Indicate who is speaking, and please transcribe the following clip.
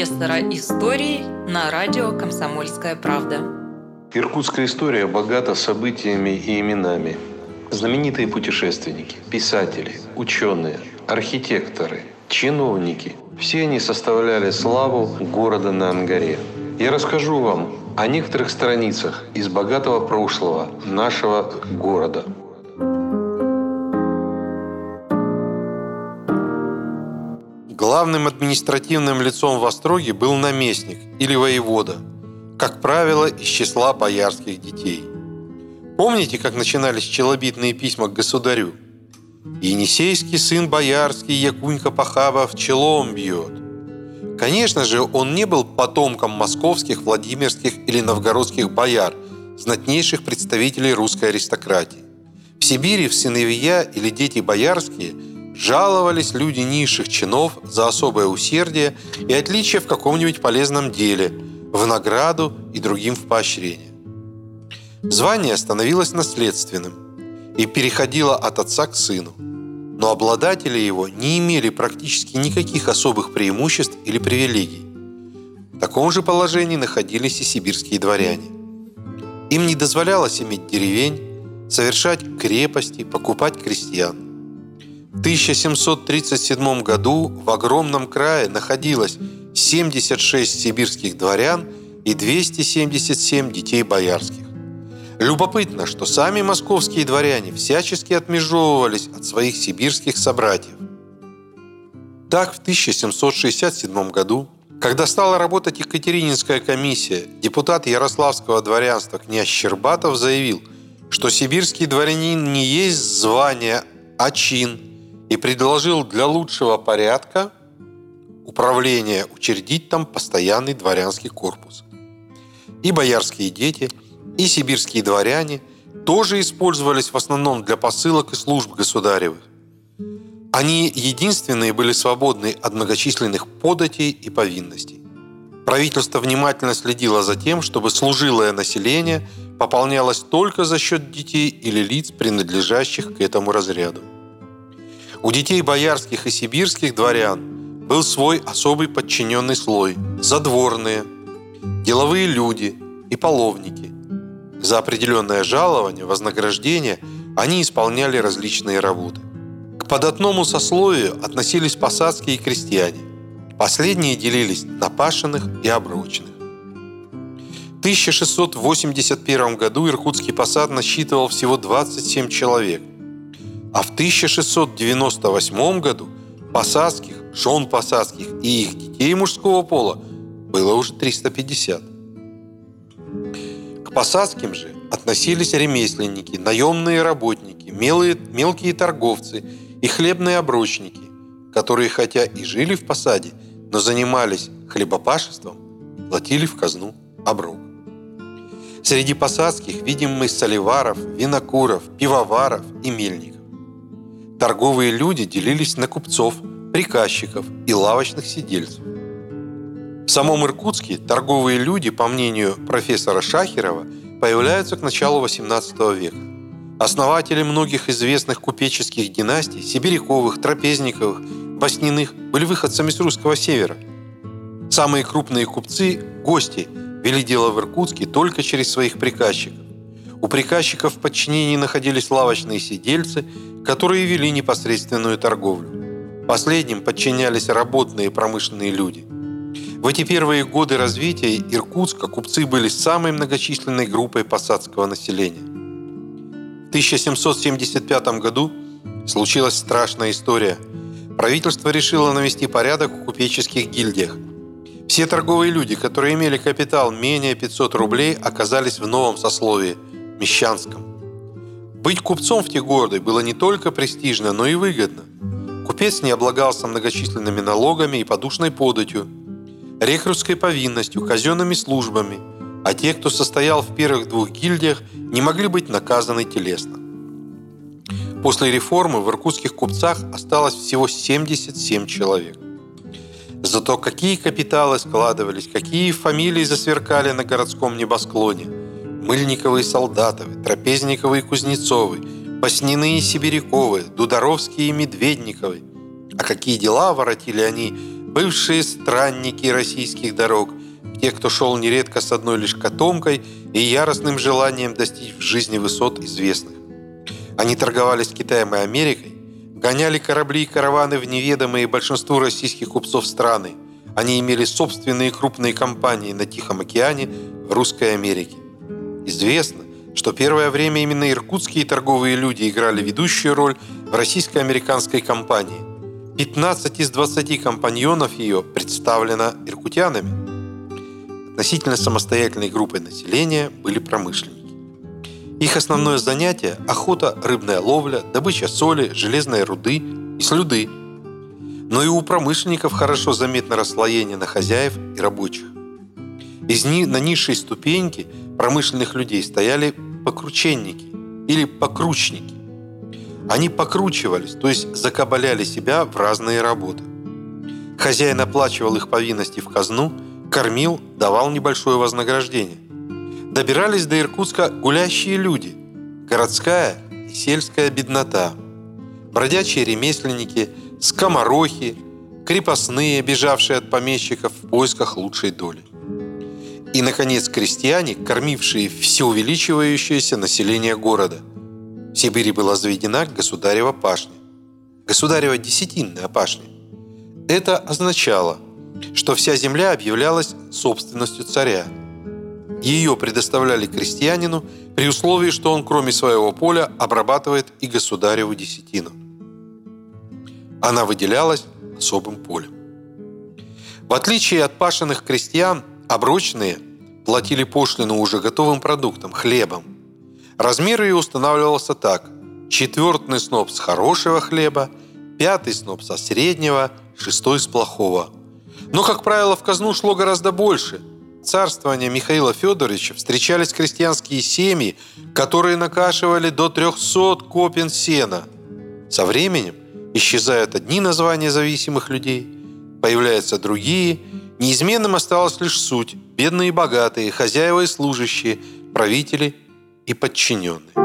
Speaker 1: профессора истории на радио «Комсомольская правда».
Speaker 2: Иркутская история богата событиями и именами. Знаменитые путешественники, писатели, ученые, архитекторы, чиновники – все они составляли славу города на Ангаре. Я расскажу вам о некоторых страницах из богатого прошлого нашего города –
Speaker 3: Главным административным лицом в Остроге был наместник или воевода, как правило, из числа боярских детей. Помните, как начинались челобитные письма к государю? «Енисейский сын боярский Якунька Пахабов челом бьет». Конечно же, он не был потомком московских, владимирских или новгородских бояр, знатнейших представителей русской аристократии. В Сибири в сыновья или дети боярские – Жаловались люди низших чинов за особое усердие и отличие в каком-нибудь полезном деле, в награду и другим в поощрение. Звание становилось наследственным и переходило от отца к сыну, но обладатели его не имели практически никаких особых преимуществ или привилегий. В таком же положении находились и сибирские дворяне. Им не дозволялось иметь деревень, совершать крепости, покупать крестьян – 1737 году в огромном крае находилось 76 сибирских дворян и 277 детей боярских. Любопытно, что сами московские дворяне всячески отмежевывались от своих сибирских собратьев. Так, в 1767 году, когда стала работать Екатерининская комиссия, депутат Ярославского дворянства князь Щербатов заявил, что сибирский дворянин не есть звание, а чин – и предложил для лучшего порядка управления учредить там постоянный дворянский корпус. И боярские дети, и сибирские дворяне тоже использовались в основном для посылок и служб государевых. Они единственные были свободны от многочисленных податей и повинностей. Правительство внимательно следило за тем, чтобы служилое население пополнялось только за счет детей или лиц, принадлежащих к этому разряду. У детей боярских и сибирских дворян был свой особый подчиненный слой – задворные, деловые люди и половники. За определенное жалование, вознаграждение они исполняли различные работы. К податному сословию относились посадские крестьяне. Последние делились на пашенных и обрученных. В 1681 году Иркутский посад насчитывал всего 27 человек, а в 1698 году посадских, жен посадских и их детей мужского пола было уже 350. К посадским же относились ремесленники, наемные работники, мелые, мелкие торговцы и хлебные оброчники, которые хотя и жили в посаде, но занимались хлебопашеством и платили в казну оброк. Среди посадских видим мы соливаров, винокуров, пивоваров и мельников. Торговые люди делились на купцов, приказчиков и лавочных сидельцев. В самом Иркутске торговые люди, по мнению профессора Шахерова, появляются к началу XVIII века. Основатели многих известных купеческих династий – Сибиряковых, Трапезниковых, Басниных – были выходцами с русского севера. Самые крупные купцы – гости – вели дело в Иркутске только через своих приказчиков. У приказчиков в подчинении находились лавочные сидельцы, которые вели непосредственную торговлю. Последним подчинялись работные и промышленные люди. В эти первые годы развития Иркутска купцы были самой многочисленной группой посадского населения. В 1775 году случилась страшная история. Правительство решило навести порядок в купеческих гильдиях. Все торговые люди, которые имели капитал менее 500 рублей, оказались в новом сословии – Мещанском. Быть купцом в те годы было не только престижно, но и выгодно. Купец не облагался многочисленными налогами и подушной податью, рекрутской повинностью, казенными службами, а те, кто состоял в первых двух гильдиях, не могли быть наказаны телесно. После реформы в иркутских купцах осталось всего 77 человек. Зато какие капиталы складывались, какие фамилии засверкали на городском небосклоне – Мыльниковы и Солдатовы, Трапезниковы и Кузнецовы, Паснины и Сибиряковы, Дударовские и Медведниковы. А какие дела воротили они бывшие странники российских дорог, те, кто шел нередко с одной лишь котомкой и яростным желанием достичь в жизни высот известных. Они торговали с Китаем и Америкой, гоняли корабли и караваны в неведомые большинству российских купцов страны. Они имели собственные крупные компании на Тихом океане в Русской Америке. Известно, что первое время именно иркутские торговые люди играли ведущую роль в российско-американской компании. 15 из 20 компаньонов ее представлено иркутянами. Относительно самостоятельной группой населения были промышленники. Их основное занятие – охота, рыбная ловля, добыча соли, железной руды и слюды. Но и у промышленников хорошо заметно расслоение на хозяев и рабочих. Из ни, на низшей ступеньке промышленных людей стояли покрученники или покручники. Они покручивались, то есть закабаляли себя в разные работы. Хозяин оплачивал их повинности в казну, кормил, давал небольшое вознаграждение – добирались до Иркутска гулящие люди, городская и сельская беднота, бродячие ремесленники, скоморохи, крепостные, бежавшие от помещиков в поисках лучшей доли. И, наконец, крестьяне, кормившие все увеличивающееся население города. В Сибири была заведена государева пашня. Государева десятинная пашня. Это означало, что вся земля объявлялась собственностью царя – ее предоставляли крестьянину при условии, что он кроме своего поля обрабатывает и государеву десятину. Она выделялась особым полем. В отличие от пашенных крестьян, оброчные платили пошлину уже готовым продуктом, хлебом. Размер ее устанавливался так. Четвертый сноп с хорошего хлеба, пятый сноп со среднего, шестой с плохого. Но, как правило, в казну шло гораздо больше – царствования Михаила Федоровича встречались крестьянские семьи, которые накашивали до 300 копен сена. Со временем исчезают одни названия зависимых людей, появляются другие. Неизменным осталась лишь суть – бедные и богатые, хозяева и служащие, правители и подчиненные.